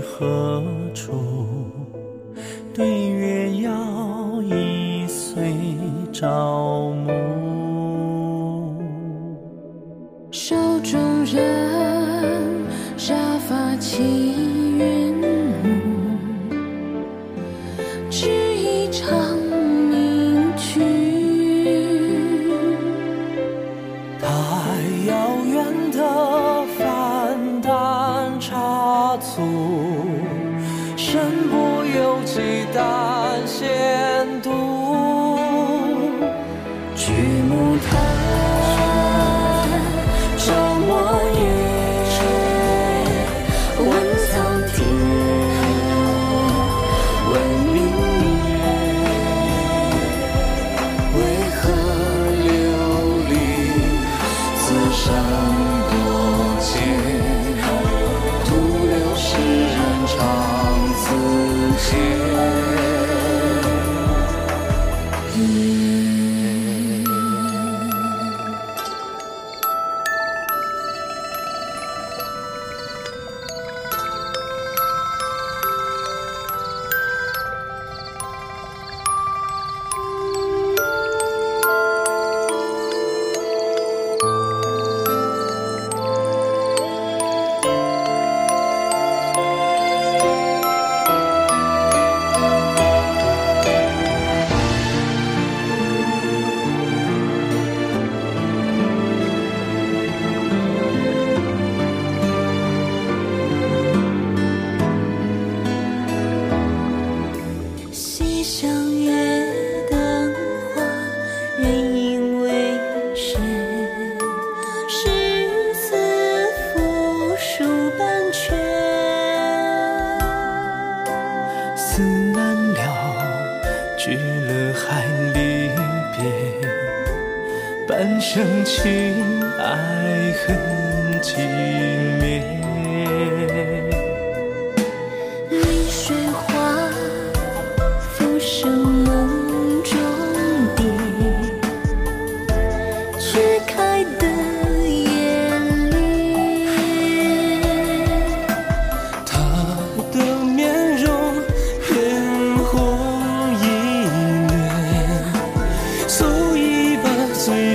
何处？举目叹，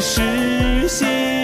实现。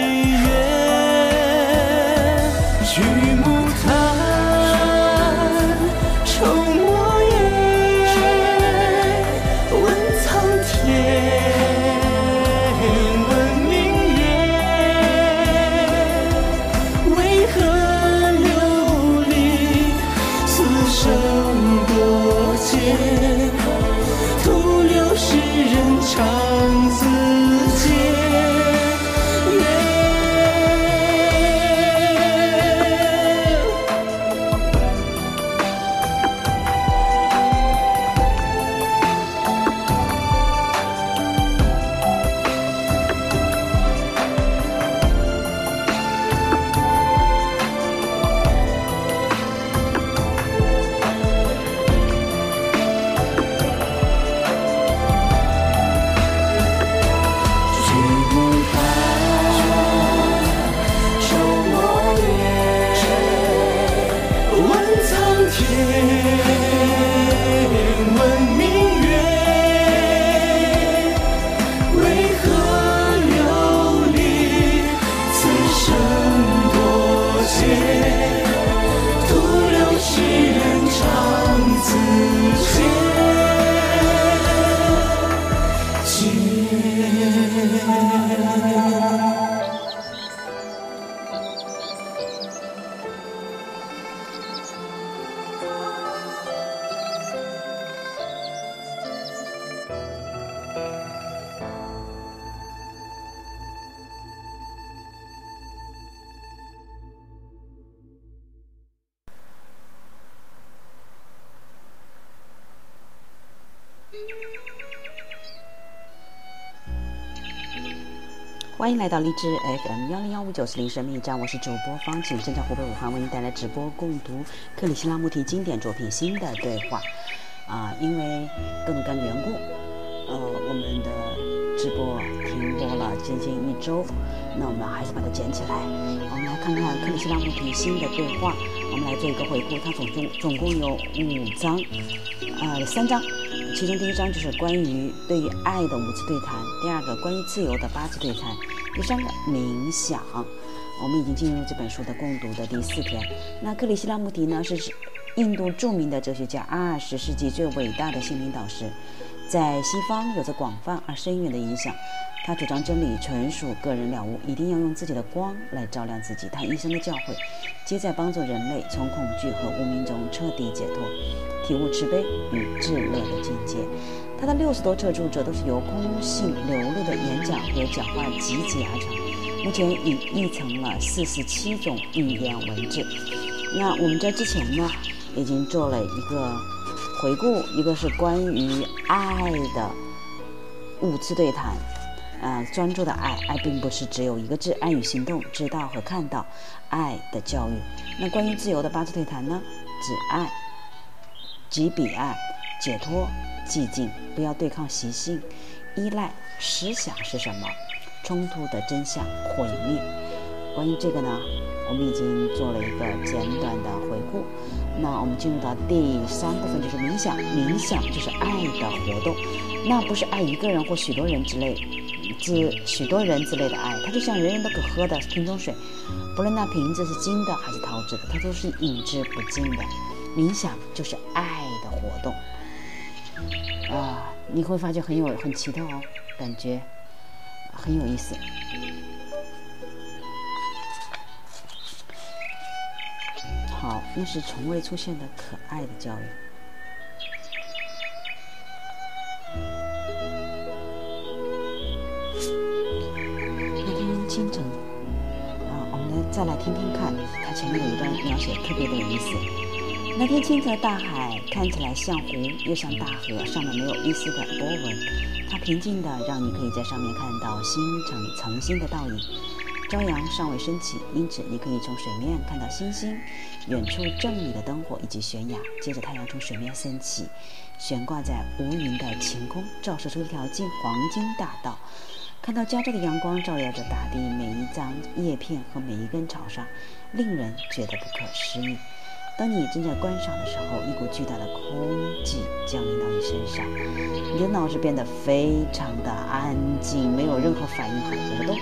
欢迎来到荔枝 FM 幺零幺五九四零生命驿站，我是主播方景，正在湖北武汉为您带来直播共读克里希那穆提经典作品《新的对话》。啊，因为各种各样的缘故，呃，我们的直播停播了接近一周，那我们还是把它捡起来。我们来看看克里希那穆提新的对话，我们来做一个回顾。它总共总共有五章，呃，三章。其中第一章就是关于对于爱的五次对谈，第二个关于自由的八次对谈，第三个冥想。我们已经进入这本书的共读的第四天。那克里希那穆提呢，是印度著名的哲学家，二十世纪最伟大的心灵导师，在西方有着广泛而深远的影响。他主张真理纯属个人了悟，一定要用自己的光来照亮自己。他一生的教诲，皆在帮助人类从恐惧和无名中彻底解脱，体悟慈悲与至乐的境界。他的六十多册著作都是由空性流露的演讲和讲话集结而成，目前已译成了四十七种语言文字。那我们在之前呢，已经做了一个回顾，一个是关于爱的五次对谈。呃，专注的爱，爱并不是只有一个字，爱与行动，知道和看到，爱的教育。那关于自由的八字对谈呢？只爱，即彼爱，解脱，寂静，不要对抗习性，依赖思想是什么？冲突的真相，毁灭。关于这个呢，我们已经做了一个简短的回顾。那我们进入到第三部分，就是冥想。冥想就是爱的活动，那不是爱一个人或许多人之类。指许多人之类的爱，它就像人人都可喝的瓶中水，不论那瓶子是金的还是陶制的，它都是饮之不尽的。冥想就是爱的活动啊，你会发现很有很奇特哦，感觉很有意思。好，那是从未出现的可爱的教育。清晨，啊，我们来再来听听看，它前面有一段描写特别的有意思。那天清澈大海看起来像湖，又像大河，上面没有一丝的波纹，它平静的让你可以在上面看到星辰层星的倒影。朝阳尚未升起，因此你可以从水面看到星星、远处镇里的灯火以及悬崖。接着太阳从水面升起，悬挂在无云的晴空，照射出一条近黄金大道。看到加州的阳光照耀着大地每一张叶片和每一根草上，令人觉得不可思议。当你正在观赏的时候，一股巨大的空气降临到你身上，你的脑子变得非常的安静，没有任何反应和活动。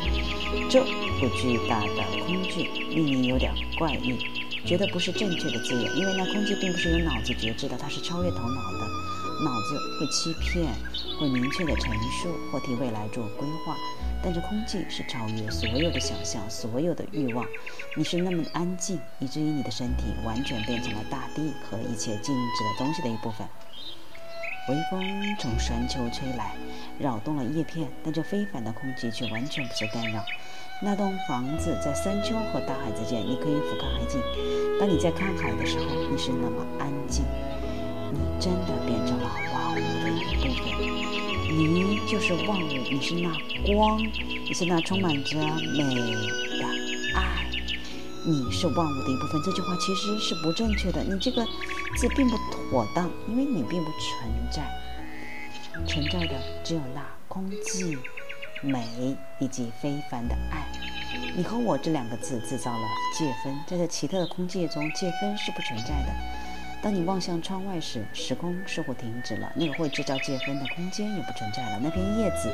这股巨大的空气令你有点怪异，觉得不是正确的字眼，因为那空气并不是由脑子觉知的，它是超越头脑的。脑子会欺骗。会明确的陈述或替未来做规划，但这空气是超越所有的想象、所有的欲望。你是那么安静，以至于你的身体完全变成了大地和一切静止的东西的一部分。微风从山丘吹来，扰动了叶片，但这非凡的空气却完全不受干扰。那栋房子在山丘和大海之间，你可以俯瞰海景。当你在看海的时候，你是那么安静，你真的变成了万物的一部分。你就是万物，你是那光，你是那充满着美的爱，你是万物的一部分。这句话其实是不正确的，你这个字并不妥当，因为你并不存在，存在的只有那空寂、美以及非凡的爱。你和我这两个字制造了界分，在这奇特的空界中，界分是不存在的。当你望向窗外时，时空似乎停止了，那个会制造界分的空间也不存在了。那片叶子，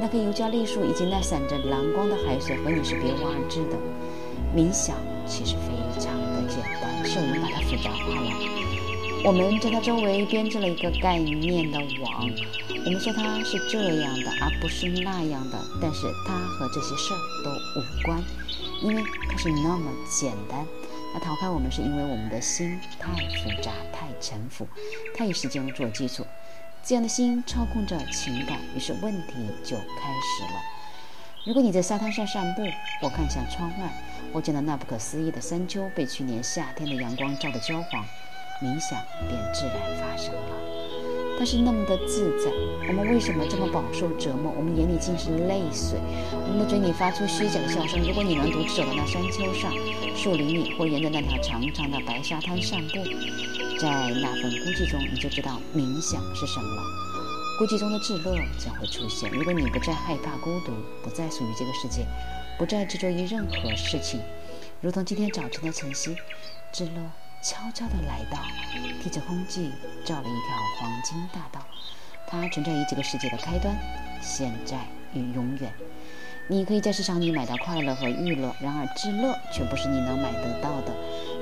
那棵尤加利树，以及那闪着蓝光的海水，和你是别无二致的。冥想其实非常的简单，是我们把它复杂化了。我们在它周围编织了一个概念的网，我们说它是这样的，而不是那样的。但是它和这些事儿都无关，因为它是那么简单。那逃开我们，是因为我们的心太复杂、太沉浮，太以时间做基础。这样的心操控着情感，于是问题就开始了。如果你在沙滩上散步，或看向窗外，我见到那不可思议的山丘被去年夏天的阳光照得焦黄，冥想便自然发生了。它是那么的自在，我们为什么这么饱受折磨？我们眼里尽是泪水，我们的嘴里发出虚假的笑声。如果你能独自走到那山丘上、树林里，或沿着那条长长的白沙滩散步，在那份孤寂中，你就知道冥想是什么了。孤寂中的至乐将会出现。如果你不再害怕孤独，不再属于这个世界，不再执着于任何事情，如同今天早晨的晨曦，至乐悄悄地来到，替着空气照了一条黄金大道。它存在于这个世界的开端、现在与永远。你可以在市场里买到快乐和娱乐，然而至乐却不是你能买得到的。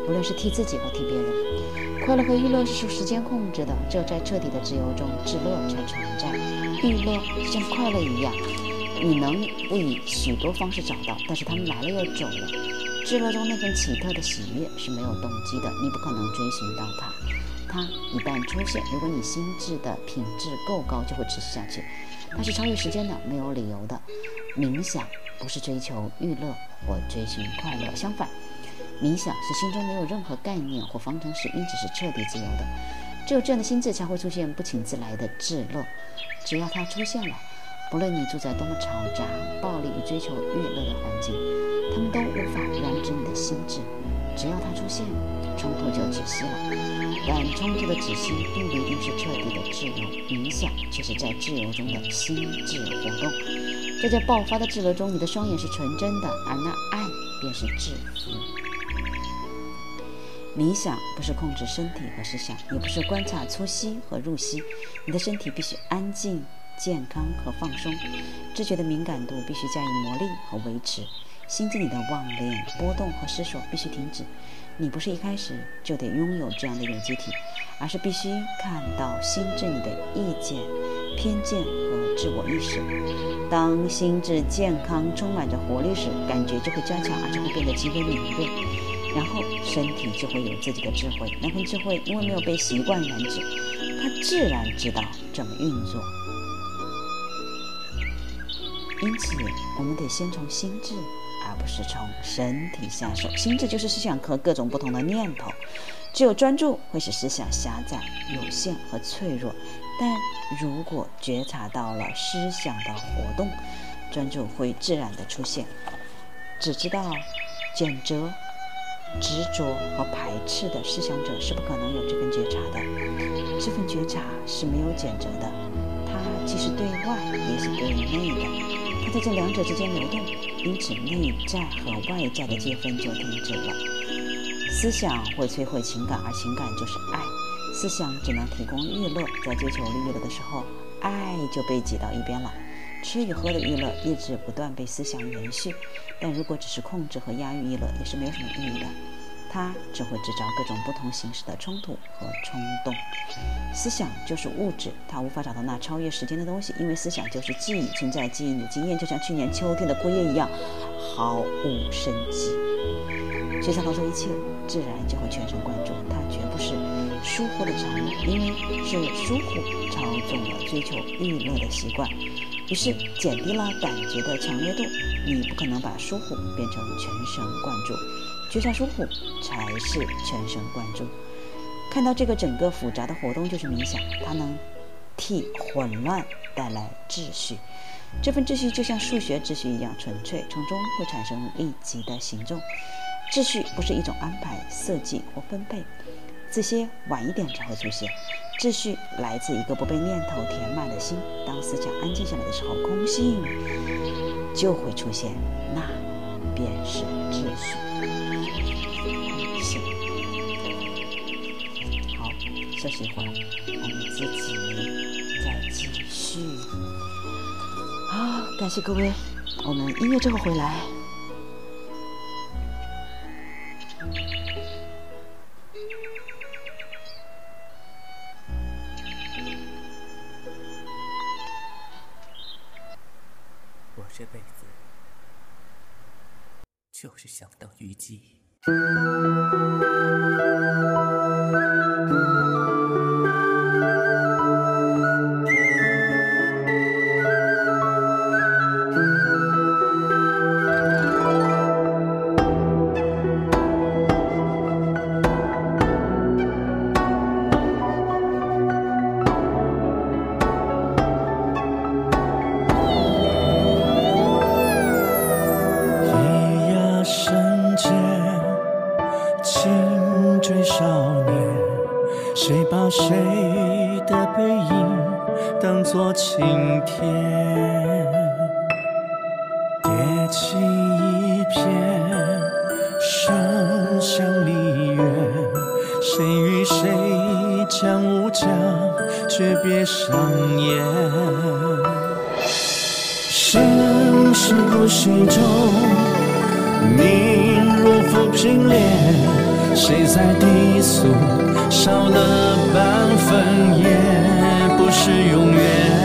无论是替自己或替别人，快乐和娱乐是受时间控制的。只有在彻底的自由中，至乐才存在。娱乐像快乐一样，你能不以许多方式找到，但是他们来了又走了。至乐中那份奇特的喜悦是没有动机的，你不可能追寻到它。它一旦出现，如果你心智的品质够高，就会持续下去。它是超越时间的，没有理由的。冥想不是追求娱乐或追寻快乐，相反。冥想是心中没有任何概念或方程式，因此是彻底自由的。只有这样的心智才会出现不请自来的至乐。只要它出现了，不论你住在多么嘈杂、暴力与追求娱乐的环境，都无法染指你的心智。只要它出现，冲突就止息了。但冲突的止息并不一定是彻底的自由，冥想却是在自由中的心智活动。在这爆发的自由中，你的双眼是纯真的，而那爱便是制服。冥想不是控制身体和思想，也不是观察粗吸和入息。你的身体必须安静、健康和放松，知觉的敏感度必须加以磨砺和维持。心境里的妄念、波动和思索必须停止。你不是一开始就得拥有这样的有机体，而是必须看到心智里的意见、偏见和自我意识。当心智健康、充满着活力时，感觉就会加强，而且会变得极为敏锐。然后身体就会有自己的智慧，那份智慧因为没有被习惯染指，它自然知道怎么运作。因此，我们得先从心智，不是从身体下手。心智就是思想和各种不同的念头。只有专注会使思想狭窄、有限和脆弱。但如果觉察到了思想的活动，专注会自然的出现。只知道谴责。执着和排斥的思想者是不可能有这份觉察的。这份觉察是没有谴责的，它既是对外也是对内的，它在这两者之间流动，因此内在和外在的界分就停止了。思想会摧毁情感，而情感就是爱。思想只能提供娱乐，在追求娱乐的时候，爱就被挤到一边了。吃与喝的娱乐一直不断被思想延续，但如果只是控制和压抑娱乐，也是没有什么意义的。它只会制造各种不同形式的冲突和冲动。思想就是物质，它无法找到那超越时间的东西，因为思想就是记忆，存在记忆的经验，就像去年秋天的枯叶一样，毫无生机。觉察到这一切，自然就会全神贯注。它绝不是疏忽的产物，因为是疏忽操纵了追求娱乐的习惯。于是减低了感觉的强烈度，你不可能把疏忽变成全神贯注，觉察疏忽才是全神贯注。看到这个整个复杂的活动就是冥想，它能替混乱带来秩序。这份秩序就像数学秩序一样纯粹，从中会产生立即的行动。秩序不是一种安排、设计或分配，这些晚一点才会出现。秩序来自一个不被念头填满的心。当思想安静下来的时候，空性就会出现，那便是秩序。休息一会儿，我们自己再继续。好，感谢各位，我们音乐之后回来。这辈子就是想当虞姬。不息中，你如浮萍莲。谁在低诉，少了半分，也不是永远。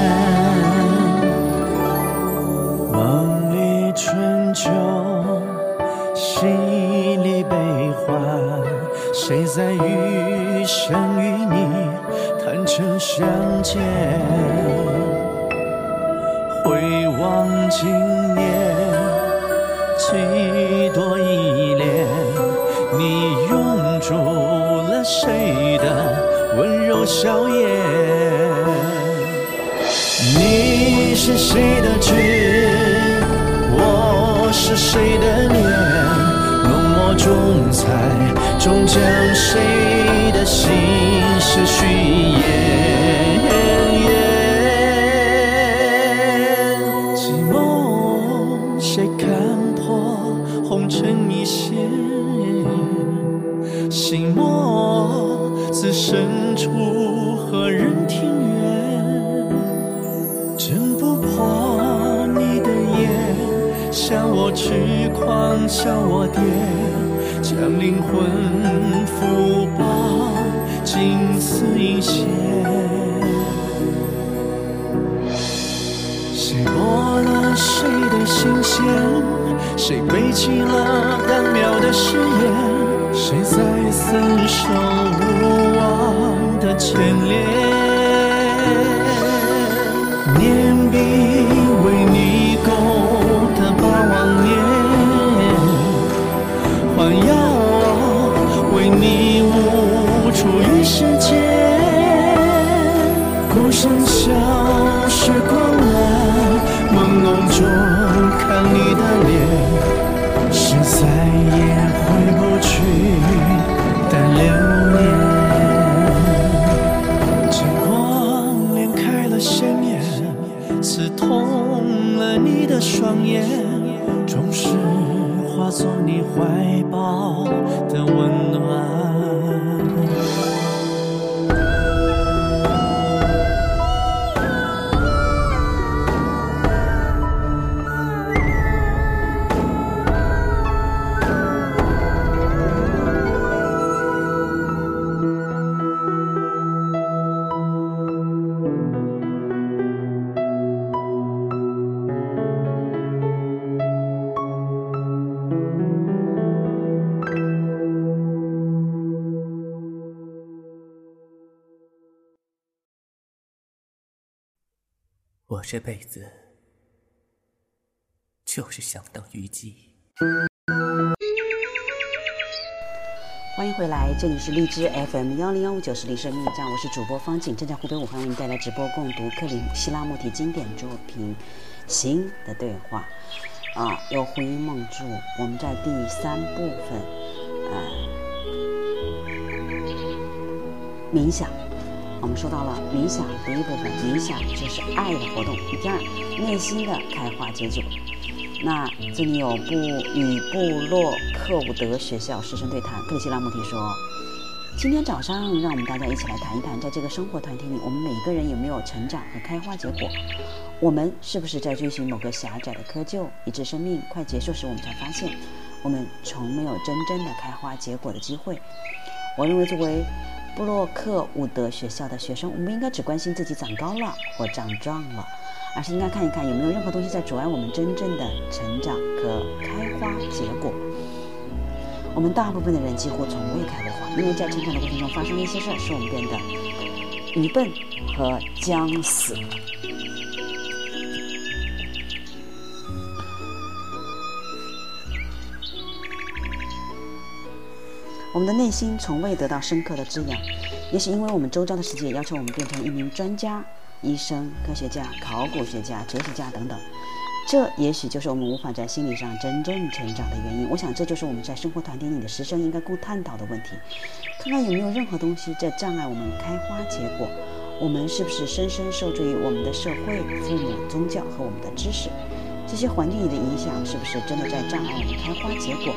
谁拨了谁的心弦？谁背弃了单渺的誓言？谁在厮守无望的牵连？念笔为你勾的把往年，还要为你悟出于世间。中看你的脸，是再也回不去的流年。金光裂开了鲜艳，刺痛了你的双眼，终是化作你怀抱的温暖。这辈子就是想当虞姬。欢迎回来，这里是荔枝 FM 幺零幺五九十里生命站，我是主播方景，正在湖北武汉为您带来直播共读克里希拉穆提经典作品《行的对话》啊，由胡因梦著。我们在第三部分，呃，冥想。我们说到了冥想第一部分，冥想就是爱的活动。第二，内心的开花结果。那这里有布与布洛克伍德学校师生对谈，克里希拉穆提说：“今天早上，让我们大家一起来谈一谈，在这个生活团体里，我们每个人有没有成长和开花结果？我们是不是在追寻某个狭窄的窠臼，以致生命快结束时，我们才发现，我们从没有真正的开花结果的机会？我认为，作为布洛克伍德学校的学生，我们应该只关心自己长高了或长壮了。”而是应该看一看有没有任何东西在阻碍我们真正的成长和开花结果。我们大部分的人几乎从未开过花，因为在成长的过程中发生了一些事儿，使我们变得愚笨和僵死。我们的内心从未得到深刻的滋养，也许因为我们周遭的世界要求我们变成一名专家。医生、科学家、考古学家、哲学家等等，这也许就是我们无法在心理上真正成长的原因。我想，这就是我们在生活团体里的师生应该共探讨的问题：看看有没有任何东西在障碍我们开花结果。我们是不是深深受制于我们的社会、父母、宗教和我们的知识？这些环境里的影响是不是真的在障碍我们开花结果？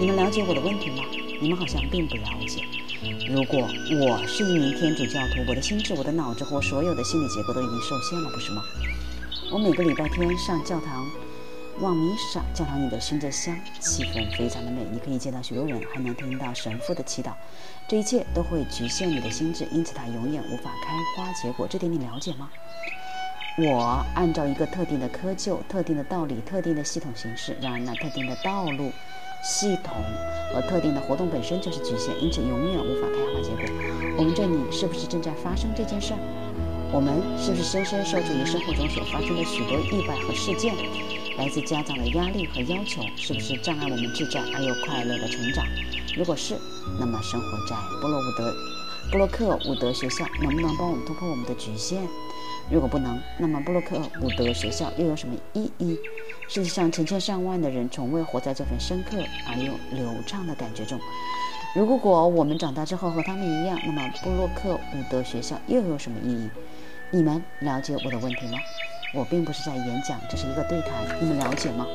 你们了解我的问题吗？你们好像并不了解。如果我是一名天主教徒，我的心智、我的脑子和所有的心理结构都已经受限了，不是吗？我每个礼拜天上教堂望弥撒，教堂里的熏着香，气氛非常的美，你可以见到许多人，还能听到神父的祈祷。这一切都会局限你的心智，因此它永远无法开花结果。这点你了解吗？我按照一个特定的窠臼、特定的道理、特定的系统形式，然而那特定的道路、系统和特定的活动本身就是局限，因此永远无法开花结果。我们这里是不是正在发生这件事儿？我们是不是深深受制于生活中所发生的许多意外和事件？来自家长的压力和要求，是不是障碍我们自在而又快乐的成长？如果是，那么生活在布洛伍德、布洛克伍德学校能不能帮我们突破我们的局限？如果不能，那么布洛克伍德学校又有什么意义？世界上成千上万的人从未活在这份深刻而又流畅的感觉中。如果我们长大之后和他们一样，那么布洛克伍德学校又有什么意义？你们了解我的问题吗？我并不是在演讲，这是一个对谈，你们了解吗？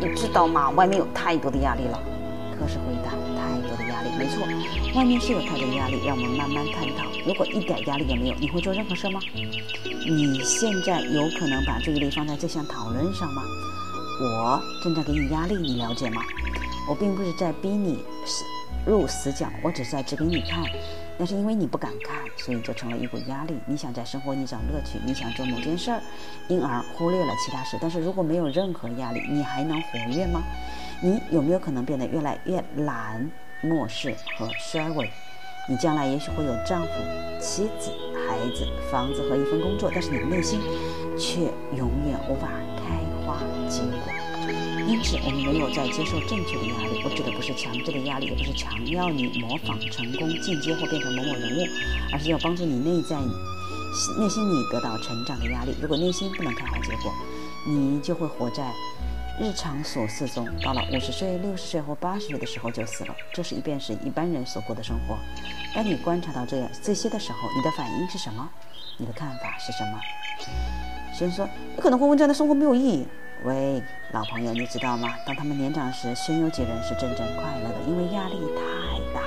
你知道吗？外面有太多的压力了。科是回答：太多的没错，外面是有太多压力，让我们慢慢探讨。如果一点压力也没有，你会做任何事吗？你现在有可能把注意力放在这项讨论上吗？我正在给你压力，你了解吗？我并不是在逼你死入死角，我只是在指给你看。那是因为你不敢看，所以就成了一股压力。你想在生活里找乐趣，你想做某件事儿，因而忽略了其他事。但是如果没有任何压力，你还能活跃吗？你有没有可能变得越来越懒、漠视和衰微？你将来也许会有丈夫、妻子、孩子、房子和一份工作，但是你的内心却永远无法开花结果。因此，我们没有在接受正确的压力。我指的不是强制的压力，也不是强要你模仿、成功、进阶或变成某某人物，而是要帮助你内在、内心里得到成长的压力。如果内心不能开花结果，你就会活在日常琐事中。到了五十岁、六十岁或八十岁的时候就死了。这是一便是一般人所过的生活。当你观察到这样这些的时候，你的反应是什么？你的看法是什么？先说，你可能会问：这样的生活没有意义。喂，老朋友，你知道吗？当他们年长时，先有几人是真正快乐的，因为压力太大，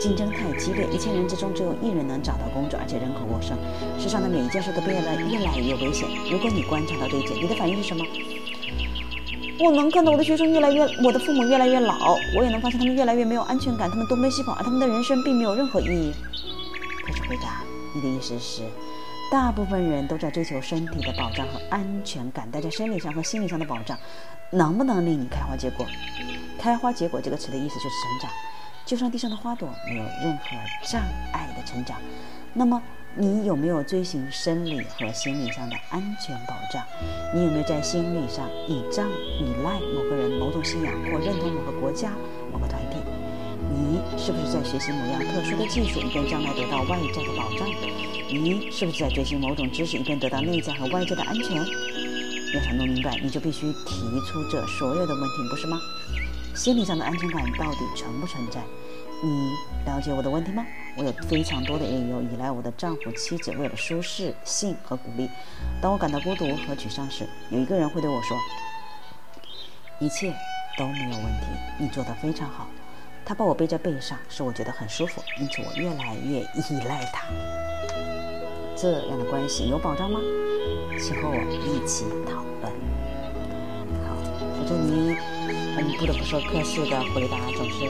竞争太激烈，一千人之中只有一人能找到工作，而且人口过剩，世上的每一件事都变得越来越危险。如果你观察到这一点，你的反应是什么？我能看到我的学生越来越，我的父母越来越老，我也能发现他们越来越没有安全感，他们东奔西跑，而他们的人生并没有任何意义。开始回答，你的意思是？大部分人都在追求身体的保障和安全感，但在生理上和心理上的保障，能不能令你开花结果？开花结果这个词的意思就是成长，就像地上的花朵没有任何障碍的成长。那么，你有没有追寻生理和心理上的安全保障？你有没有在心理上倚仗、依赖某个人、某种信仰或认同某个国家、某个团体？你是不是在学习某样特殊的技术，以便将来得到外在的保障？你是不是在追寻某种知识，以便得到内在和外在的安全？要想弄明白，你就必须提出这所有的问题，不是吗？心理上的安全感到底存不存在？你了解我的问题吗？我有非常多的理由依赖我的丈夫、妻子，为了舒适性和鼓励。当我感到孤独和沮丧时，有一个人会对我说：“一切都没有问题，你做得非常好。”他把我背在背上，使我觉得很舒服，因此我越来越依赖他。这样的关系有保障吗？请和我一起讨论。好，我祝你我们不得不说，克氏的回答总是，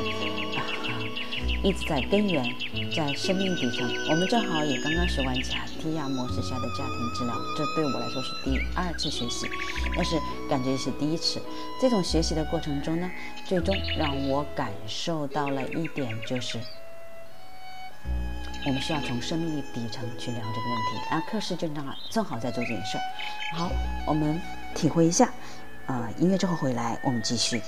一直在根源，在生命底层。我们正好也刚刚学完卡提亚模式下的家庭治疗，这对我来说是第二次学习，但是感觉也是第一次。这种学习的过程中呢，最终让我感受到了一点，就是。我们需要从生命底层去聊这个问题，而克氏正正好正好在做这件事儿。好，我们体会一下，啊，音乐之后回来，我们继续。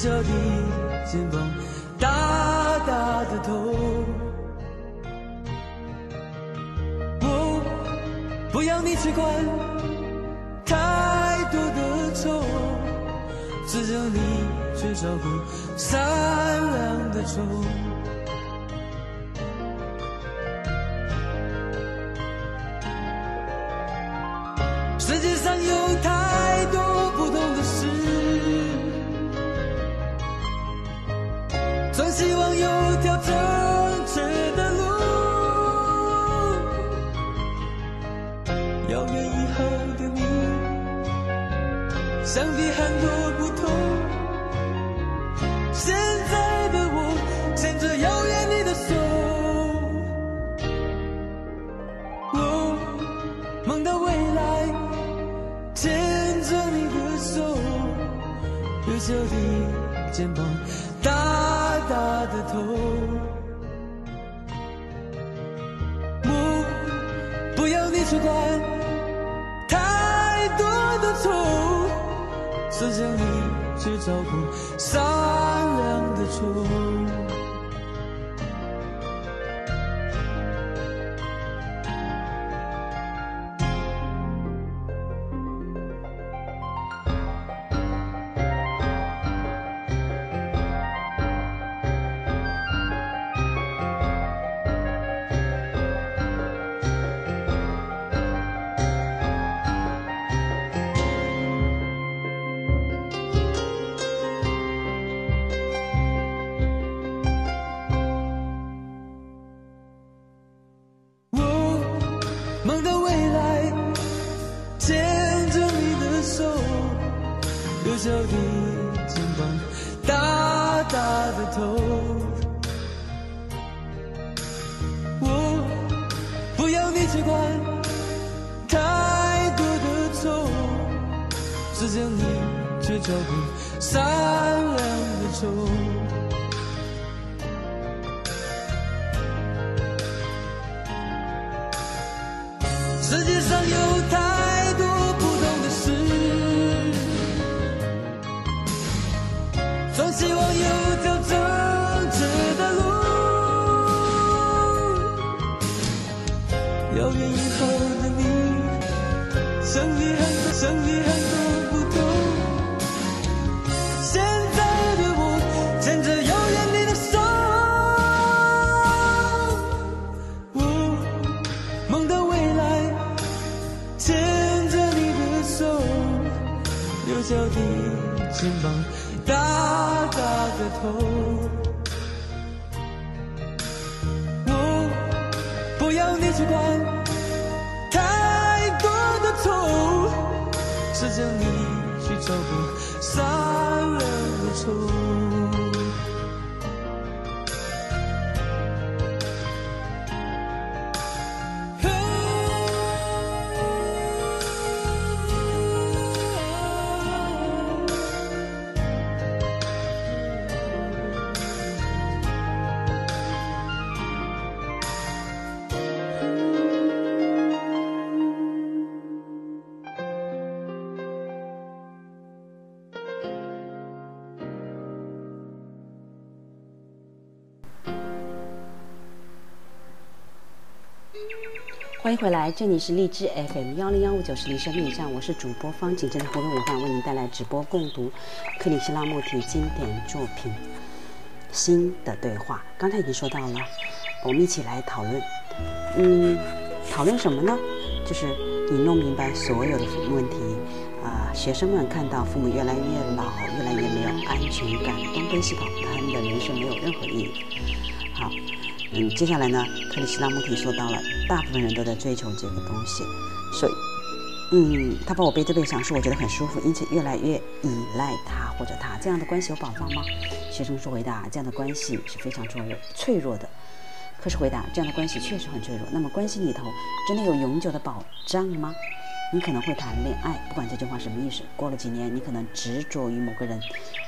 小的肩膀，大大的头。我不要你去管想必很多不同。现在的我，牵着遥远你的手。我梦到未来，牵着你的手，幼小的肩膀，大大的头。只想你去照顾善良的虫。欢迎回来，这里是荔枝 FM 幺零幺五九是林生命站，我是主播方景，正在活动文化为您带来直播共读克里希那穆提经典作品《心的对话》。刚才已经说到了，我们一起来讨论，嗯，讨论什么呢？就是你弄明白所有的问题。啊、学生们看到父母越来越老，越来越没有安全感，东奔西跑，他们的人生没有任何意义。好，嗯，接下来呢，克里希那穆提说到了，大部分人都在追求这个东西，所以，嗯，他把我背这背想说我觉得很舒服，因此越来越依赖他或者他，这样的关系有保障吗？学生说回答，这样的关系是非常脆弱脆弱的。可是回答，这样的关系确实很脆弱。那么关系里头真的有永久的保障吗？你可能会谈恋爱，不管这句话什么意思。过了几年，你可能执着于某个人，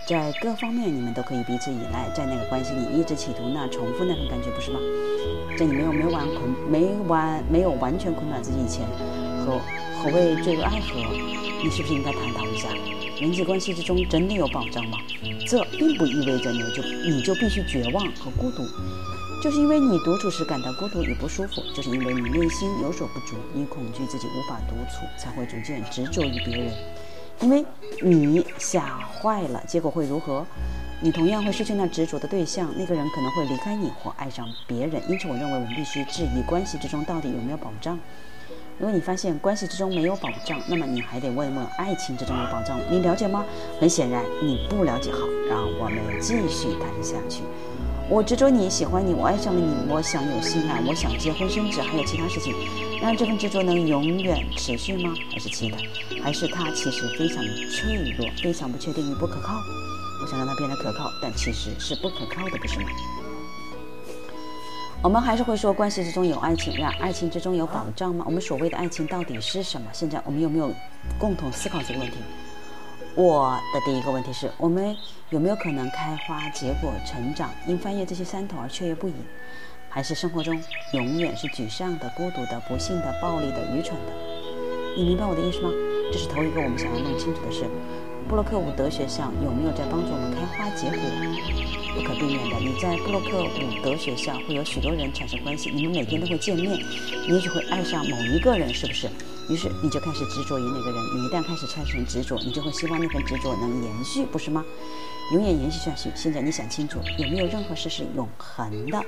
在各方面你们都可以彼此依赖，在那个关系里一直企图那重复那种感觉，不是吗？在你没有没完捆没完没有完全捆绑自己以前，何何谓坠入爱河？你是不是应该探讨一下？人际关系之中真的有保障吗？这并不意味着你就你就必须绝望和孤独，就是因为你独处时感到孤独与不舒服，就是因为你内心有所不足，你恐惧自己无法独处，才会逐渐执着于别人。因为你吓坏了，结果会如何？你同样会失去那执着的对象，那个人可能会离开你或爱上别人。因此，我认为我们必须质疑关系之中到底有没有保障。如果你发现关系之中没有保障，那么你还得问问爱情之中有保障。你了解吗？很显然你不了解。好，让我们继续谈下去。我执着你喜欢你，我爱上了你，我想有性爱，我想结婚生子，还有其他事情。让这份执着能永远持续吗？还是期待？还是它其实非常脆弱，非常不确定与不可靠？我想让它变得可靠，但其实是不可靠的，不是吗？我们还是会说，关系之中有爱情，让爱情之中有保障吗？我们所谓的爱情到底是什么？现在我们有没有共同思考这个问题？我的第一个问题是我们有没有可能开花结果、成长？因翻越这些山头而雀跃不已，还是生活中永远是沮丧的、孤独的、不幸的、暴力的、愚蠢的？你明白我的意思吗？这是头一个我们想要弄清楚的事。布洛克伍德学校有没有在帮助我们开花结果？不可避免的，你在布洛克伍德学校会有许多人产生关系，你们每天都会见面，你也许会爱上某一个人，是不是？于是你就开始执着于那个人。你一旦开始产生执着，你就会希望那份执着能延续，不是吗？永远延续下去。现在你想清楚，有没有任何事是永恒的？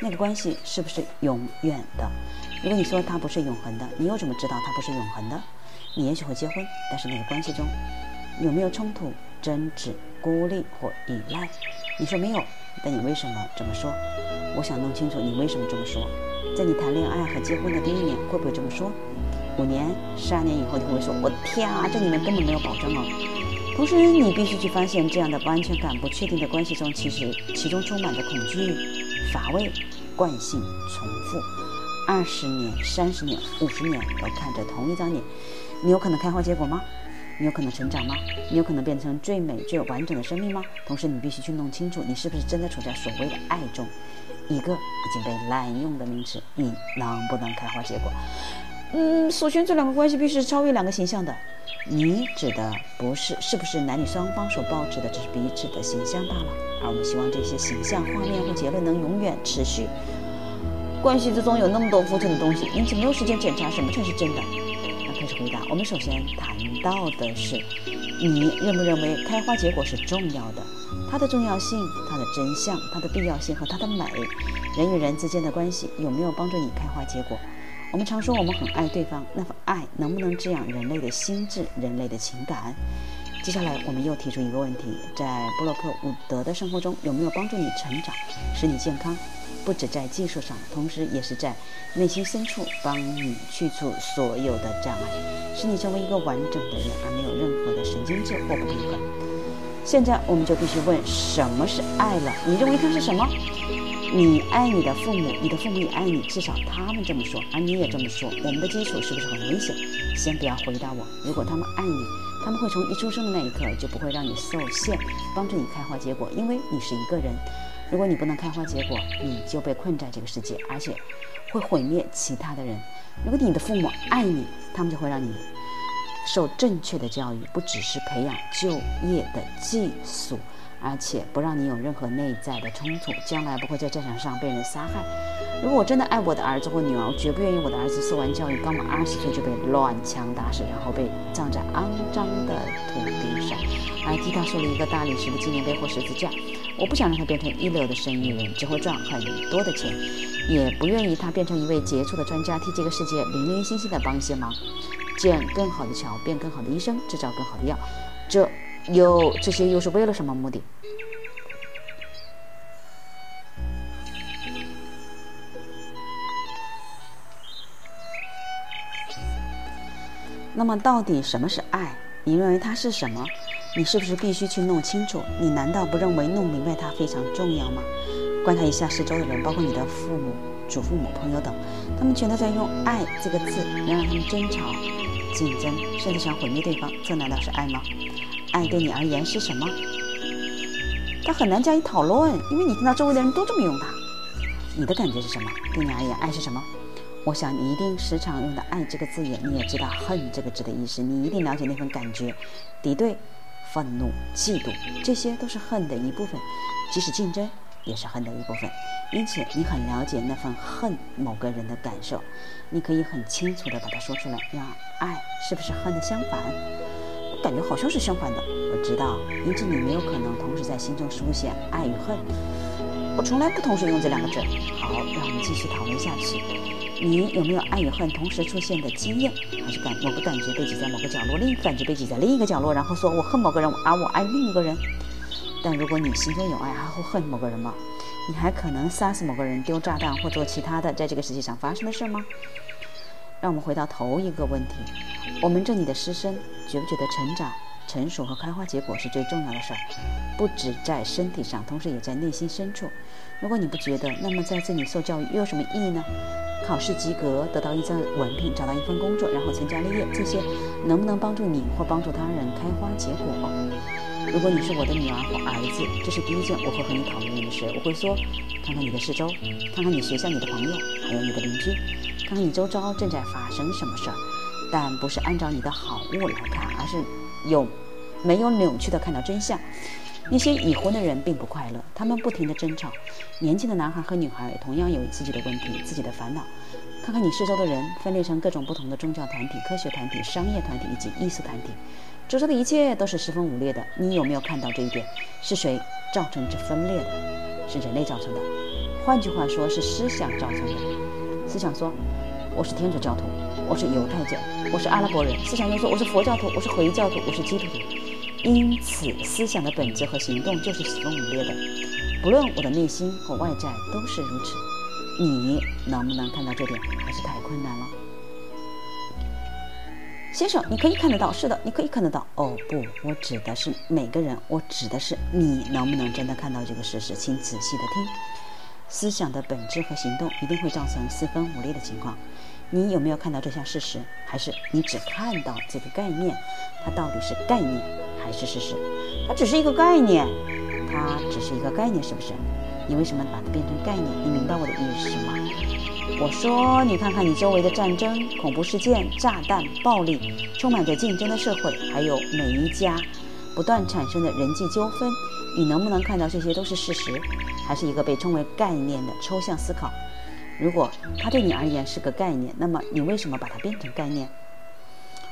那个关系是不是永远的？如果你说它不是永恒的，你又怎么知道它不是永恒的？你也许会结婚，但是那个关系中。有没有冲突、争执、孤立或依赖？你说没有，但你为什么这么说？我想弄清楚你为什么这么说。在你谈恋爱和结婚的第一年，会不会这么说？五年、十二年以后，你会说：“我天啊，这里面根本没有保证哦。”同时，你必须去发现，这样的不安全感、不确定的关系中，其实其中充满着恐惧、乏味、惯性、重复。二十年、三十年、五十年都看着同一张脸，你有可能开花结果吗？你有可能成长吗？你有可能变成最美、最完整的生命吗？同时，你必须去弄清楚，你是不是真的处在所谓的爱中，一个已经被滥用的名词。你能不能开花结果？嗯，首先这两个关系必须是超越两个形象的。你指的不是是不是男女双方所保持的只是彼此的形象罢了，而我们希望这些形象、画面和结论能永远持续。关系之中有那么多肤浅的东西，因此没有时间检查什么才是真的。那开始回答。我们首先谈到的是，你认不认为开花结果是重要的？它的重要性、它的真相、它的必要性和它的美，人与人之间的关系有没有帮助你开花结果？我们常说我们很爱对方，那份爱能不能滋养人类的心智、人类的情感？接下来我们又提出一个问题：在布洛克伍德的生活中，有没有帮助你成长，使你健康？不止在技术上，同时也是在内心深处帮你去除所有的障碍，使你成为一个完整的人，而没有任何的神经质或不平衡。现在我们就必须问：什么是爱了？你认为它是什么？你爱你的父母，你的父母也爱你，至少他们这么说，而你也这么说。我们的基础是不是很危险？先不要回答我。如果他们爱你，他们会从一出生的那一刻就不会让你受限，帮助你开花结果，因为你是一个人。如果你不能开花结果，你就被困在这个世界，而且会毁灭其他的人。如果你的父母爱你，他们就会让你受正确的教育，不只是培养就业的技术，而且不让你有任何内在的冲突，将来不会在战场上被人杀害。如果我真的爱我的儿子或女儿，我绝不愿意我的儿子受完教育，刚满二十岁就被乱枪打死，然后被葬在肮脏的土地上，还替他树立一个大理石的纪念碑或十字架。我不想让他变成一流的生意人，只会赚很多的钱，也不愿意他变成一位杰出的专家，替这个世界零零星星的帮一些忙，建更好的桥，变更好的医生，制造更好的药。这又这些又是为了什么目的？那么，到底什么是爱？你认为它是什么？你是不是必须去弄清楚？你难道不认为弄明白它非常重要吗？观察一下四周的人，包括你的父母、祖父母、朋友等，他们全都在用“爱”这个字，能让他们争吵、竞争，甚至想毁灭对方。这难道是爱吗？爱对你而言是什么？它很难加以讨论，因为你听到周围的人都这么用它。你的感觉是什么？对你而言，爱是什么？我想你一定时常用的“爱”这个字眼，你也知道“恨”这个字的意思，你一定了解那份感觉：敌对。愤怒、嫉妒，这些都是恨的一部分。即使竞争也是恨的一部分。因此，你很了解那份恨某个人的感受，你可以很清楚地把它说出来。呀，爱是不是恨的相反？感觉好像是相反的。我知道，因此你没有可能同时在心中出现爱与恨。我从来不同时用这两个字。好，让我们继续讨论下去。你有没有爱与恨同时出现的经验？还是感某个感觉被挤在某个角落，另一个感觉被挤在另一个角落，然后说我恨某个人，而我爱另一个人？但如果你心中有爱，还会恨某个人吗？你还可能杀死某个人、丢炸弹或做其他的在这个世界上发生的事吗？让我们回到头一个问题：我们这里的师生觉不觉得成长、成熟和开花结果是最重要的事儿？不止在身体上，同时也在内心深处。如果你不觉得，那么在这里受教育又有什么意义呢？考试及格，得到一张文凭，找到一份工作，然后成家立业，这些能不能帮助你或帮助他人开花结果？如果你是我的女儿或儿子，这是第一件我会和你讨论的事。我会说，看看你的四周，看看你学校、你的朋友，还有你的邻居，看看你周遭正在发生什么事儿。但不是按照你的好恶来看，而是有没有扭曲的看到真相。那些已婚的人并不快乐，他们不停地争吵。年轻的男孩和女孩同样有自己的问题、自己的烦恼。看看你四周的人，分裂成各种不同的宗教团体、科学团体、商业团体以及艺术团体。周遭的一切都是十分五裂的，你有没有看到这一点？是谁造成这分裂的？是人类造成的。换句话说，是思想造成的。思想说：“我是天主教徒，我是犹太教，我是阿拉伯人。”思想又说：“我是佛教徒，我是回教徒，我是基督徒。”因此，思想的本质和行动就是十分五裂的。不论我的内心和外在都是如此。你能不能看到这点？还是太困难了。先生，你可以看得到，是的，你可以看得到。哦，不，我指的是每个人，我指的是你能不能真的看到这个事实？请仔细的听，思想的本质和行动一定会造成四分五裂的情况。你有没有看到这项事实？还是你只看到这个概念？它到底是概念还是事实？它只是一个概念，它只是一个概念，是不是？你为什么把它变成概念？你明白我的意思吗？我说，你看看你周围的战争、恐怖事件、炸弹、暴力，充满着竞争的社会，还有每一家不断产生的人际纠纷，你能不能看到这些都是事实，还是一个被称为概念的抽象思考？如果它对你而言是个概念，那么你为什么把它变成概念？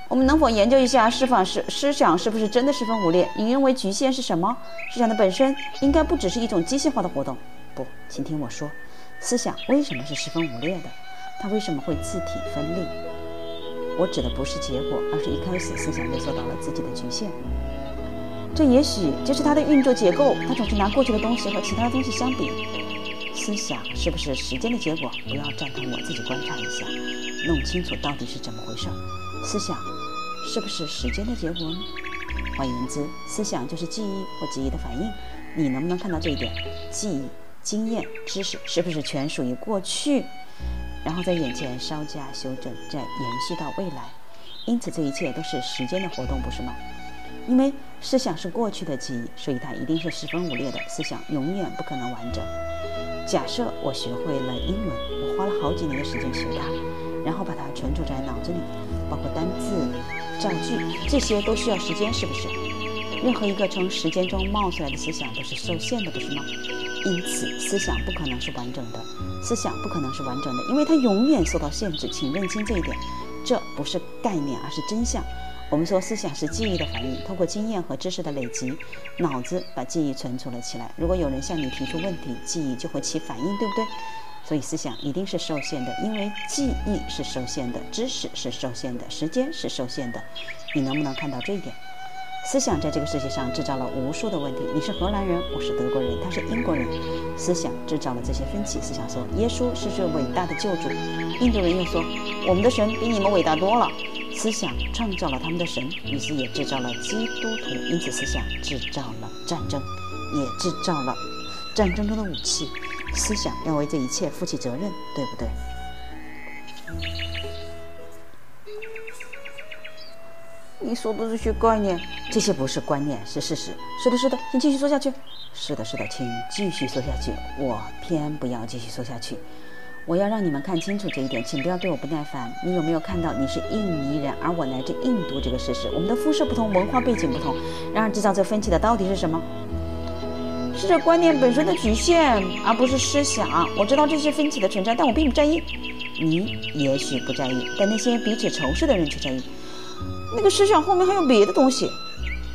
我们能否研究一下释放是思想是不是真的十分无裂？你认为局限是什么？思想的本身应该不只是一种机械化的活动。不，请听我说。思想为什么是十分无裂的？它为什么会自体分裂？我指的不是结果，而是一开始思想就受到了自己的局限。这也许就是它的运作结构。它总是拿过去的东西和其他的东西相比。思想是不是时间的结果？不要赞同我，自己观察一下，弄清楚到底是怎么回事。思想是不是时间的结果呢？换言之，思想就是记忆或记忆的反应。你能不能看到这一点？记忆。经验、知识是不是全属于过去，然后在眼前稍加修正，再延续到未来？因此，这一切都是时间的活动，不是吗？因为思想是过去的记忆，所以它一定是十分五裂的。思想永远不可能完整。假设我学会了英文，我花了好几年的时间学它，然后把它存储在脑子里，包括单字、造句，这些都需要时间，是不是？任何一个从时间中冒出来的思想都是受限的，不是吗？因此，思想不可能是完整的，思想不可能是完整的，因为它永远受到限制。请认清这一点，这不是概念，而是真相。我们说，思想是记忆的反应，通过经验和知识的累积，脑子把记忆存储了起来。如果有人向你提出问题，记忆就会起反应，对不对？所以，思想一定是受限的，因为记忆是受限的，知识是受限的，时间是受限的。你能不能看到这一点？思想在这个世界上制造了无数的问题。你是荷兰人，我是德国人，他是英国人。思想制造了这些分歧。思想说耶稣是最伟大的救主，印度人又说我们的神比你们伟大多了。思想创造了他们的神，于是也制造了基督徒。因此，思想制造了战争，也制造了战争中的武器。思想要为这一切负起责任，对不对？你说的这些概念，这些不是观念，是事实。是的，是的，请继续说下去。是的，是的，请继续说下去。我偏不要继续说下去。我要让你们看清楚这一点，请不要对我不耐烦。你有没有看到你是印尼人，而我来自印度这个事实？我们的肤色不同，文化背景不同，然而制造这分歧的到底是什么？是这观念本身的局限，而不是思想。我知道这些分歧的存在，但我并不在意。你也许不在意，但那些彼此仇视的人却在意。那个思想后面还有别的东西。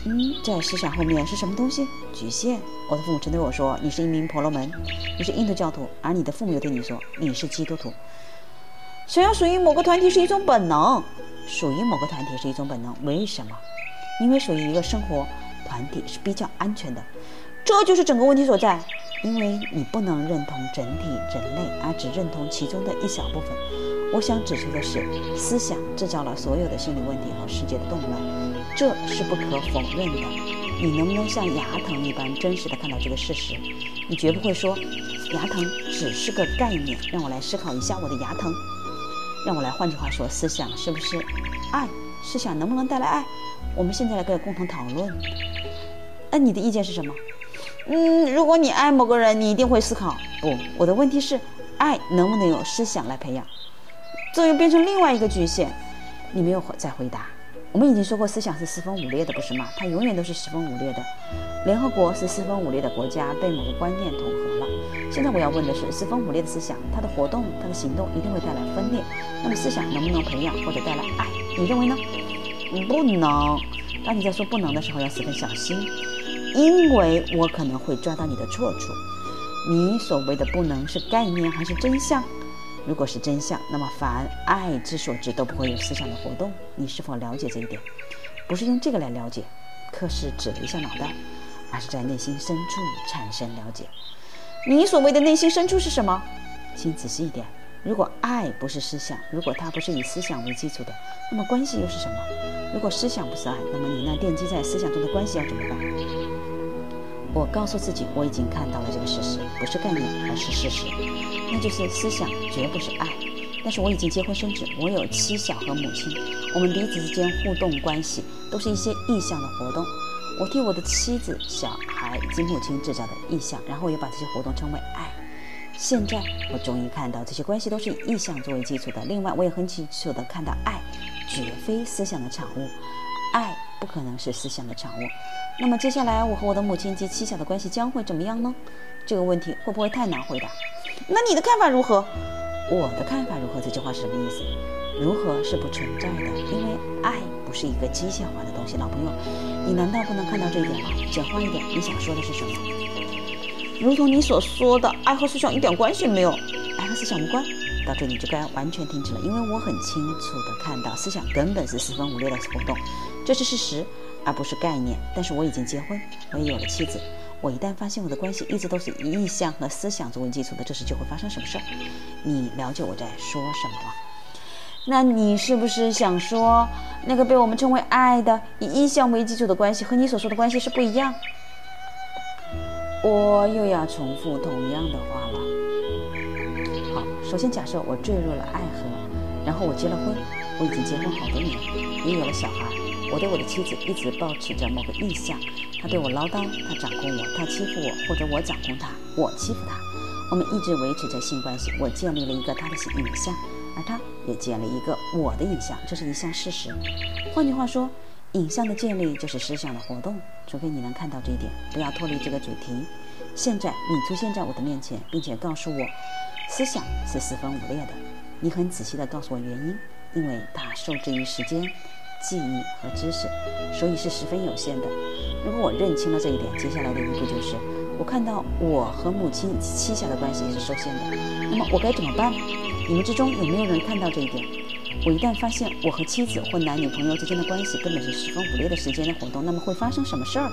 嗯，在思想后面是什么东西？局限。我的父母曾对我说：“你是一名婆罗门，你是印度教徒。”而你的父母又对你说：“你是基督徒。”想要属于某个团体是一种本能，属于某个团体是一种本能。为什么？因为属于一个生活团体是比较安全的。这就是整个问题所在，因为你不能认同整体人类，而只认同其中的一小部分。我想指出的是，思想制造了所有的心理问题和世界的动乱，这是不可否认的。你能不能像牙疼一般真实的看到这个事实？你绝不会说，牙疼只是个概念。让我来思考一下我的牙疼。让我来换句话说，思想是不是爱？思想能不能带来爱？我们现在来个共同讨论。那你的意见是什么？嗯，如果你爱某个人，你一定会思考。不，我的问题是，爱能不能有思想来培养？这又变成另外一个局限。你没有再回答。我们已经说过，思想是四分五裂的，不是吗？它永远都是四分五裂的。联合国是四分五裂的国家，被某个观念统合了。现在我要问的是，四分五裂的思想，它的活动、它的行动一定会带来分裂。那么思想能不能培养或者带来爱？你认为呢？不能。当你在说不能的时候，要十分小心。因为我可能会抓到你的错处。你所谓的不能是概念还是真相？如果是真相，那么凡爱之所至都不会有思想的活动。你是否了解这一点？不是用这个来了解，可是指了一下脑袋，而是在内心深处产生了解。你所谓的内心深处是什么？请仔细一点。如果爱不是思想，如果它不是以思想为基础的，那么关系又是什么？如果思想不是爱，那么你那奠基在思想中的关系要怎么办？我告诉自己，我已经看到了这个事实，不是概念，而是事实，那就是思想绝不是爱。但是我已经结婚生子，我有妻小和母亲，我们彼此之间互动关系都是一些意向的活动。我替我的妻子、小孩及母亲制造的意向，然后我又把这些活动称为爱。现在我终于看到这些关系都是以意向作为基础的。另外，我也很清楚地看到，爱绝非思想的产物，爱不可能是思想的产物。那么接下来，我和我的母亲及妻小的关系将会怎么样呢？这个问题会不会太难回答？那你的看法如何？我的看法如何？这句话是什么意思？如何是不存在的？因为爱不是一个机械化的东西。老朋友，你难道不能看到这一点吗？简化一点，你想说的是什么？如同你所说的，爱和思想一点关系没有，爱和思想无关。到这里就该完全停止了，因为我很清楚的看到，思想根本是四分五裂的活动，这是事实。而不是概念，但是我已经结婚，我也有了妻子。我一旦发现我的关系一直都是以意向和思想作为基础的，这时就会发生什么事儿？你了解我在说什么吗？那你是不是想说，那个被我们称为爱的、以意向为基础的关系，和你所说的关系是不一样？我又要重复同样的话了。好，首先假设我坠入了爱河，然后我结了婚，我已经结婚好多年，也有了小孩。我对我的妻子一直保持着某个意向，她对我唠叨，她掌控我，她欺负我，或者我掌控她，我欺负她。我们一直维持着性关系，我建立了一个她的影像，而她也建立一个我的影像，这是一项事实。换句话说，影像的建立就是思想的活动，除非你能看到这一点，不要脱离这个主题。现在你出现在我的面前，并且告诉我，思想是四分五裂的，你很仔细地告诉我原因，因为它受制于时间。记忆和知识，所以是十分有限的。如果我认清了这一点，接下来的一步就是，我看到我和母亲以及妻小的关系也是受限的。那么我该怎么办？你们之中有没有人看到这一点？我一旦发现我和妻子或男女朋友之间的关系根本是十分五裂的时间的活动，那么会发生什么事儿？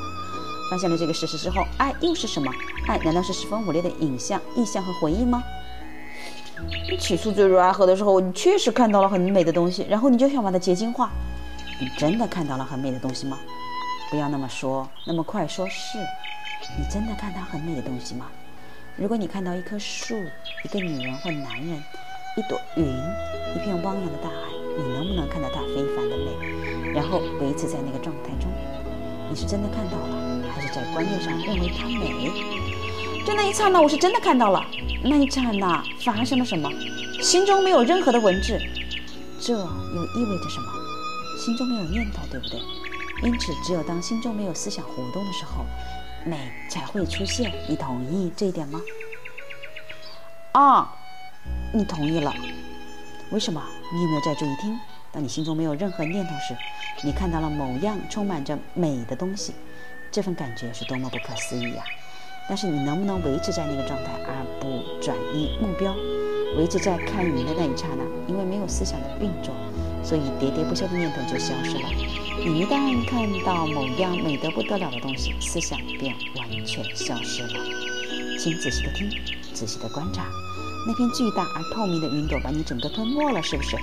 发现了这个事实之后，爱又是什么？爱难道是十分五裂的影像、意象和回忆吗？你起初坠入爱河的时候，你确实看到了很美的东西，然后你就想把它结晶化。你真的看到了很美的东西吗？不要那么说，那么快说是。你真的看到很美的东西吗？如果你看到一棵树、一个女人或男人、一朵云、一片汪洋的大海，你能不能看到它非凡的美，然后维持在那个状态中？你是真的看到了，还是在观念上认为它美？在那一刹那，我是真的看到了。那一刹那发生了什么？心中没有任何的文字，这又意味着什么？心中没有念头，对不对？因此，只有当心中没有思想活动的时候，美才会出现。你同意这一点吗？啊，你同意了。为什么？你有没有在注意听？当你心中没有任何念头时，你看到了某样充满着美的东西，这份感觉是多么不可思议呀！但是你能不能维持在那个状态，而不转移目标？维持在看云的那一刹那，因为没有思想的运作，所以喋喋不休的念头就消失了。你一旦看到某样美得不得了的东西，思想便完全消失了。请仔细的听，仔细的观察，那片巨大而透明的云朵把你整个吞没了，是不是？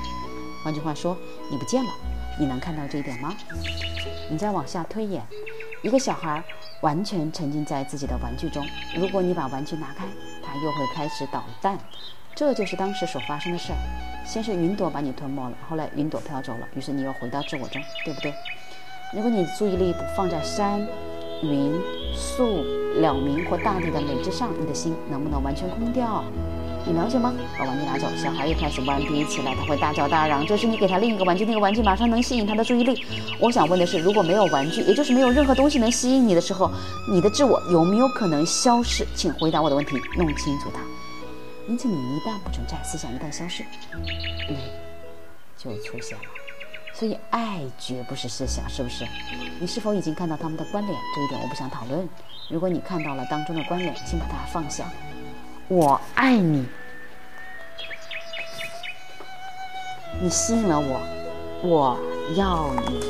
换句话说，你不见了。你能看到这一点吗？你再往下推演，一个小孩完全沉浸在自己的玩具中。如果你把玩具拿开，他又会开始捣蛋。这就是当时所发生的事儿。先是云朵把你吞没了，后来云朵飘走了，于是你又回到自我中，对不对？如果你注意力不放在山、云、树、鸟鸣或大地的美之上，你的心能不能完全空掉？你了解吗？把玩具拿走，小孩又开始顽皮起来，他会大叫大嚷。这时你给他另一个玩具，那个玩具马上能吸引他的注意力。我想问的是，如果没有玩具，也就是没有任何东西能吸引你的时候，你的自我有没有可能消失？请回答我的问题，弄清楚它。因此，你一旦不存在，思想一旦消失，美就出现了。所以，爱绝不是思想，是不是？你是否已经看到他们的关联？这一点我不想讨论。如果你看到了当中的关联，请把它放下。我爱你，你吸引了我，我要你。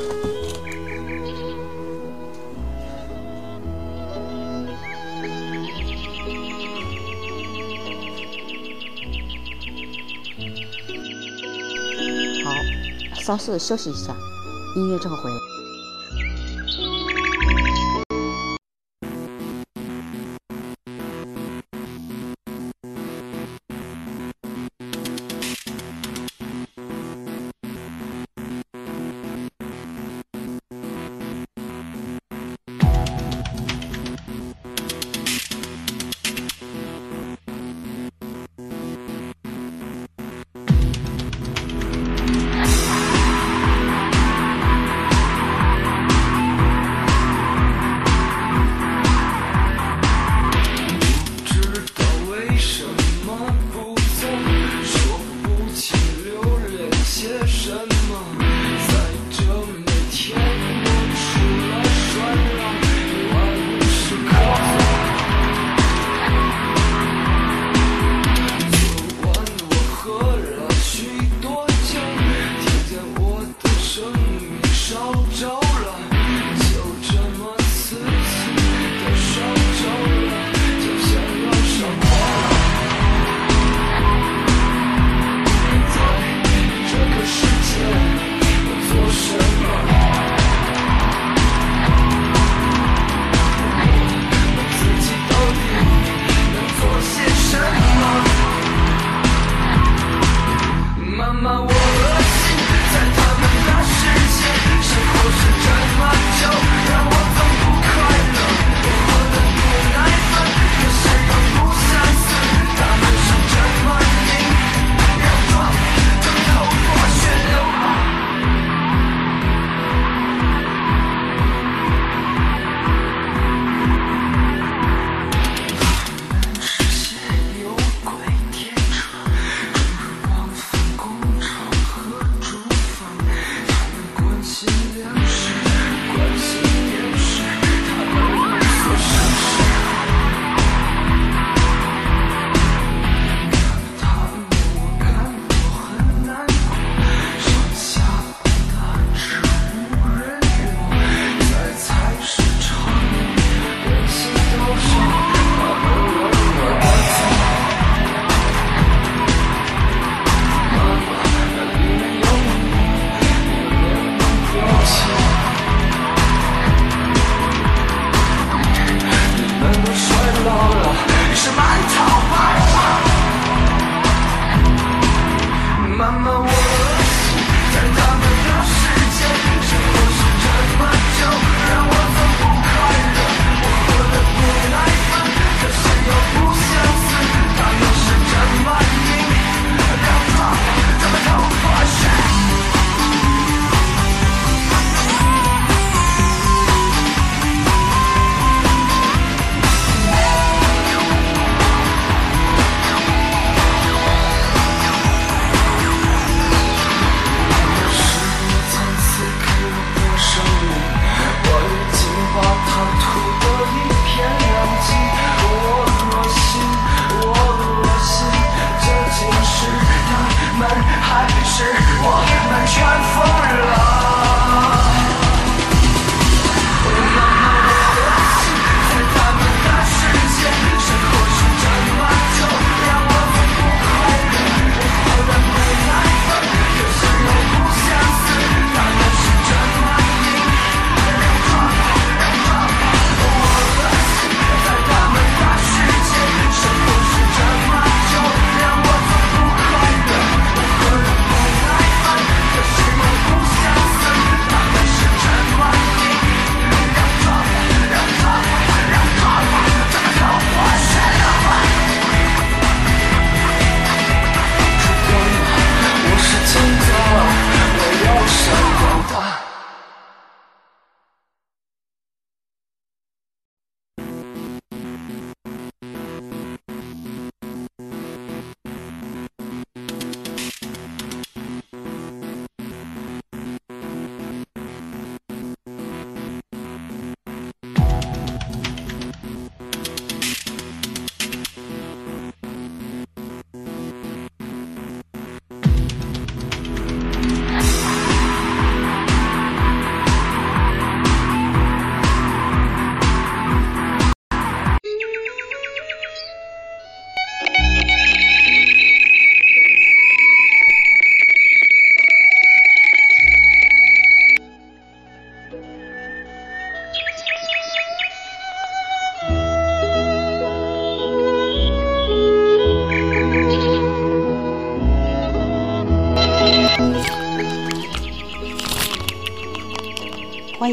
好，稍事休息一下，音乐之后回来。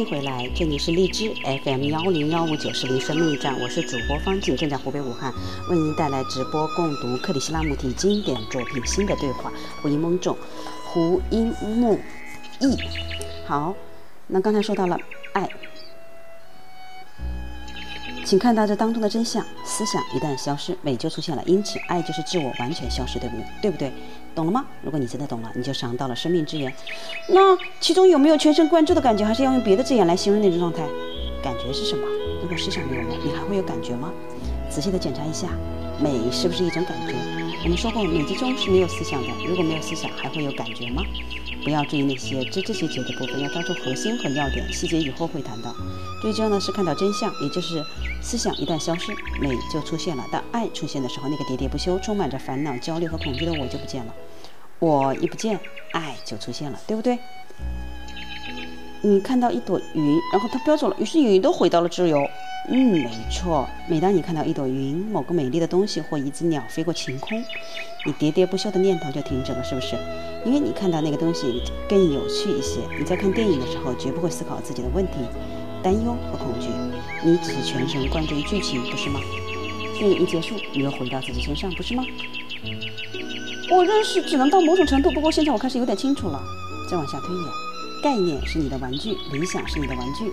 回来，这里是荔枝 FM 幺零幺五九四零生命驿站，我是主播方静，正在湖北武汉为您带来直播共读克里希那穆提经典作品《新的对话》，胡因蒙众，胡因木译。好，那刚才说到了爱，请看到这当中的真相：思想一旦消失，美就出现了。因此，爱就是自我完全消失，对不对？对不对？懂了吗？如果你真的懂了，你就尝到了生命之源。那其中有没有全神贯注的感觉？还是要用别的字眼来形容那种状态？感觉是什么？如果思想没有了，你还会有感觉吗？仔细的检查一下，美是不是一种感觉？我们说过，美之中是没有思想的。如果没有思想，还会有感觉吗？不要注意那些枝枝节节的部分，要抓住核心和要点，细节以后会谈到。最重要的是看到真相，也就是思想一旦消失，美就出现了。当爱出现的时候，那个喋喋不休、充满着烦恼、焦虑和恐惧的我就不见了。我一不见，爱就出现了，对不对？你看到一朵云，然后它飘走了，于是云都回到了自由。嗯，没错。每当你看到一朵云、某个美丽的东西或一只鸟飞过晴空，你喋喋不休的念头就停止了，是不是？因为你看到那个东西更有趣一些。你在看电影的时候，绝不会思考自己的问题、担忧和恐惧，你只是全神贯注于剧情，不是吗？电影一结束，你又回到自己身上，不是吗？我认识只能到某种程度，不过现在我开始有点清楚了。再往下推演，概念是你的玩具，理想是你的玩具，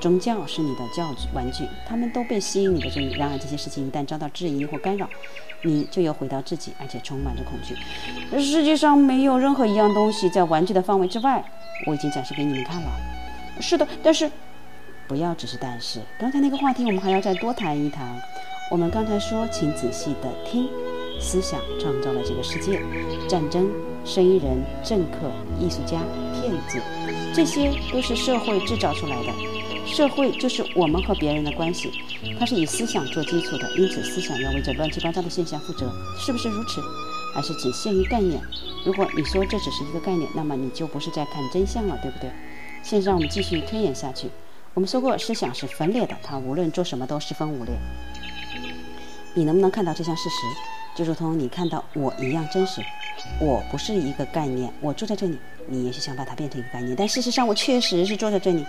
宗教是你的教具玩具，他们都被吸引你的注意。然而这些事情一旦遭到质疑或干扰，你就又回到自己，而且充满着恐惧。世界上没有任何一样东西在玩具的范围之外，我已经展示给你们看了。是的，但是不要只是但是，刚才那个话题我们还要再多谈一谈。我们刚才说，请仔细的听。思想创造了这个世界，战争、生意人、政客、艺术家、骗子，这些都是社会制造出来的。社会就是我们和别人的关系，它是以思想做基础的，因此思想要为这乱七八糟的现象负责，是不是如此？还是只限于概念？如果你说这只是一个概念，那么你就不是在看真相了，对不对？现在让我们继续推演下去。我们说过，思想是分裂的，它无论做什么都十分五裂。你能不能看到这项事实？就如同你看到我一样真实，我不是一个概念，我坐在这里，你也是想把它变成一个概念，但事实上我确实是坐在这里。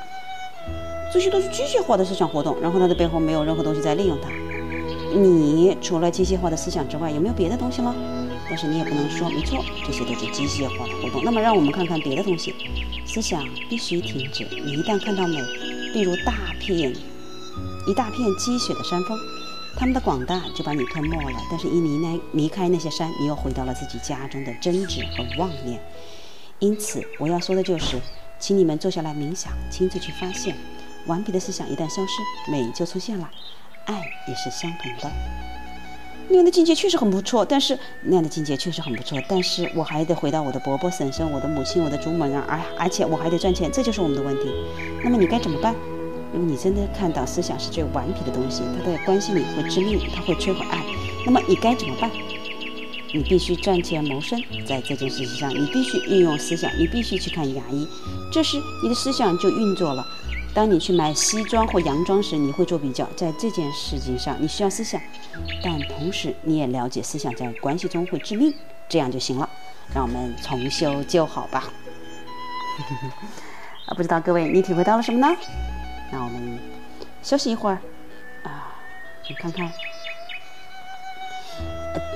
这些都是机械化的思想活动，然后它的背后没有任何东西在利用它。你除了机械化的思想之外，有没有别的东西吗？但是你也不能说没错，这些都是机械化的活动。那么让我们看看别的东西，思想必须停止。你一旦看到美，例如大片、一大片积雪的山峰。他们的广大就把你吞没了，但是，一离那离开那些山，你又回到了自己家中的真执和妄念。因此，我要说的就是，请你们坐下来冥想，亲自去发现，顽皮的思想一旦消失，美就出现了，爱也是相同的。那样的境界确实很不错，但是那样的境界确实很不错，但是我还得回到我的伯伯、婶婶、我的母亲、我的祖母那儿，而而且我还得赚钱，这就是我们的问题。那么你该怎么办？如果你真的看到思想是最顽皮的东西，它在关系里会致命，它会摧毁爱，那么你该怎么办？你必须赚钱谋生，在这件事情上，你必须运用思想，你必须去看牙医，这时你的思想就运作了。当你去买西装或洋装时，你会做比较，在这件事情上你需要思想，但同时你也了解思想在关系中会致命，这样就行了。让我们重修旧好吧。啊，不知道各位你体会到了什么呢？那我们休息一会儿啊，你看看。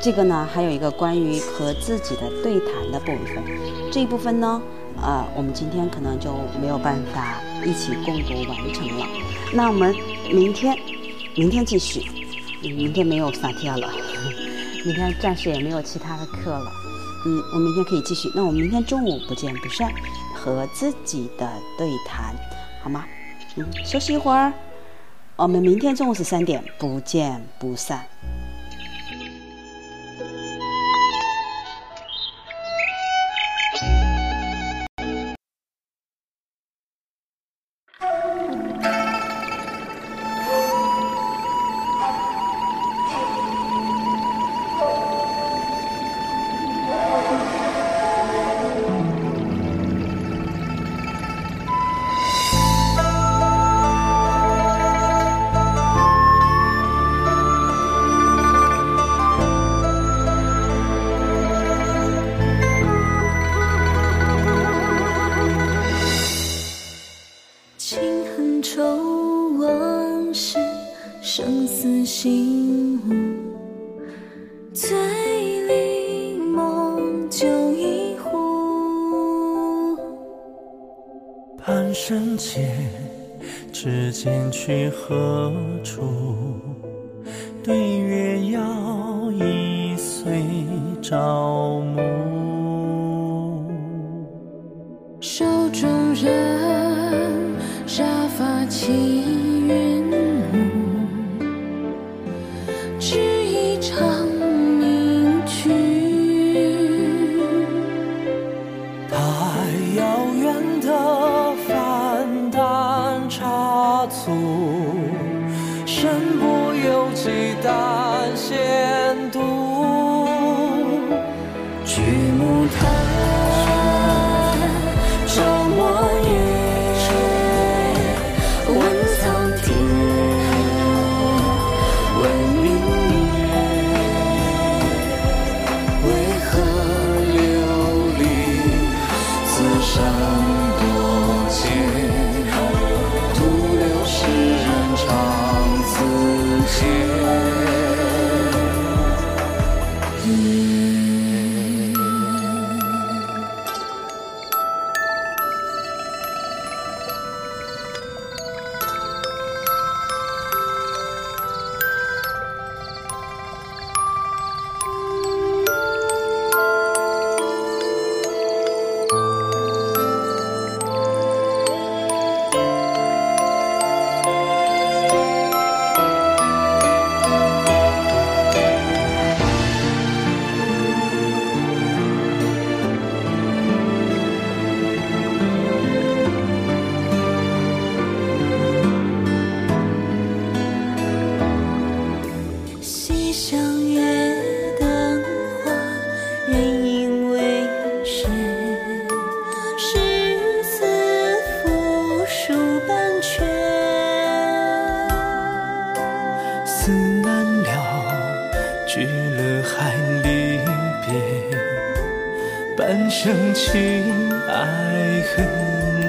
这个呢，还有一个关于和自己的对谈的部分，这一部分呢，呃，我们今天可能就没有办法一起共读完成了。那我们明天，明天继续。明天没有萨提亚了，明天暂时也没有其他的课了。嗯，我明天可以继续。那我们明天中午不见不散，和自己的对谈，好吗？休息一会儿。我们明天中午十三点不见不散。手中人，沙发轻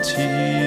恨